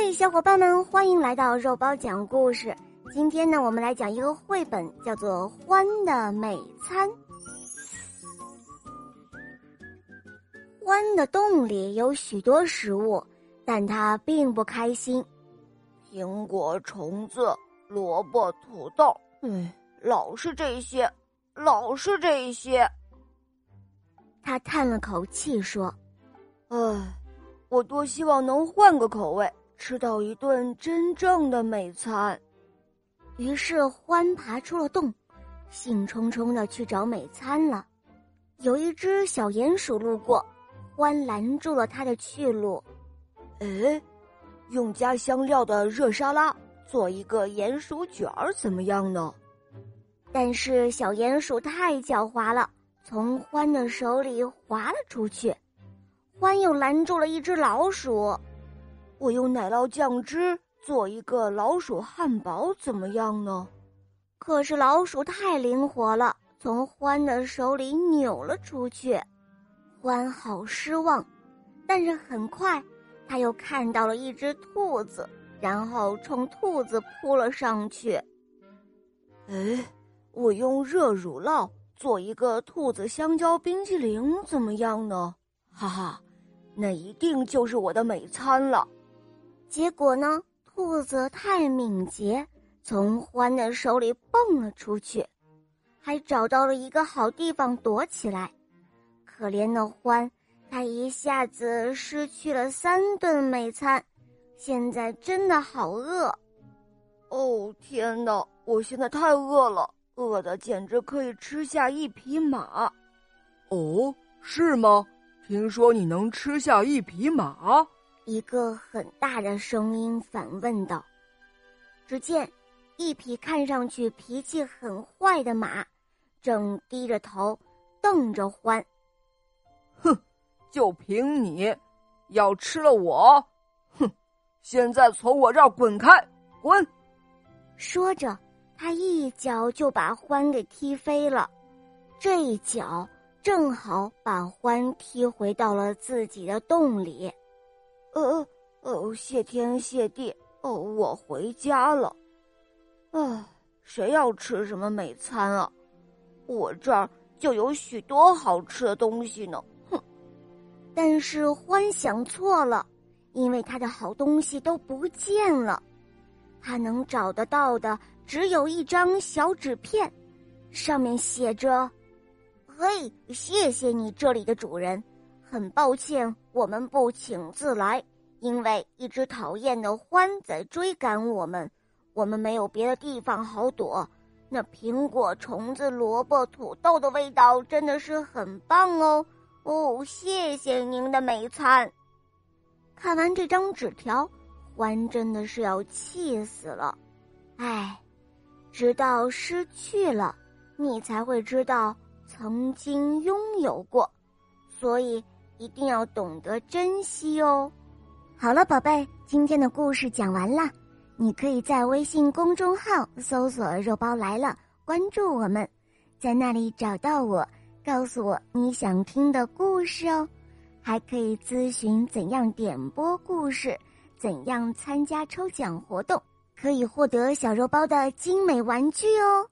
嘿，小伙伴们，欢迎来到肉包讲故事。今天呢，我们来讲一个绘本，叫做《獾的美餐》。獾的洞里有许多食物，但它并不开心。苹果、虫子、萝卜、土豆，嗯，老是这些，老是这些。他叹了口气说：“唉，我多希望能换个口味。”吃到一顿真正的美餐，于是欢爬出了洞，兴冲冲的去找美餐了。有一只小鼹鼠路过，欢拦住了它的去路。哎，用加香料的热沙拉做一个鼹鼠卷儿怎么样呢？但是小鼹鼠太狡猾了，从欢的手里滑了出去。欢又拦住了一只老鼠。我用奶酪酱汁做一个老鼠汉堡怎么样呢？可是老鼠太灵活了，从獾的手里扭了出去。獾好失望，但是很快他又看到了一只兔子，然后冲兔子扑了上去。哎，我用热乳酪做一个兔子香蕉冰淇淋怎么样呢？哈哈，那一定就是我的美餐了。结果呢？兔子太敏捷，从欢的手里蹦了出去，还找到了一个好地方躲起来。可怜的欢，他一下子失去了三顿美餐，现在真的好饿。哦天哪！我现在太饿了，饿的简直可以吃下一匹马。哦，是吗？听说你能吃下一匹马？一个很大的声音反问道：“只见一匹看上去脾气很坏的马，正低着头瞪着欢。哼，就凭你，要吃了我！哼，现在从我这儿滚开，滚！”说着，他一脚就把欢给踢飞了。这一脚正好把欢踢回到了自己的洞里。呃呃哦，谢天谢地哦，我回家了。啊，谁要吃什么美餐啊？我这儿就有许多好吃的东西呢。哼！但是欢想错了，因为他的好东西都不见了。他能找得到的只有一张小纸片，上面写着：“嘿，谢谢你，这里的主人。”很抱歉，我们不请自来，因为一只讨厌的獾在追赶我们，我们没有别的地方好躲。那苹果、虫子、萝卜、土豆的味道真的是很棒哦！哦，谢谢您的美餐。看完这张纸条，獾真的是要气死了。唉，直到失去了，你才会知道曾经拥有过，所以。一定要懂得珍惜哦！好了，宝贝，今天的故事讲完了，你可以在微信公众号搜索“肉包来了”，关注我们，在那里找到我，告诉我你想听的故事哦，还可以咨询怎样点播故事，怎样参加抽奖活动，可以获得小肉包的精美玩具哦。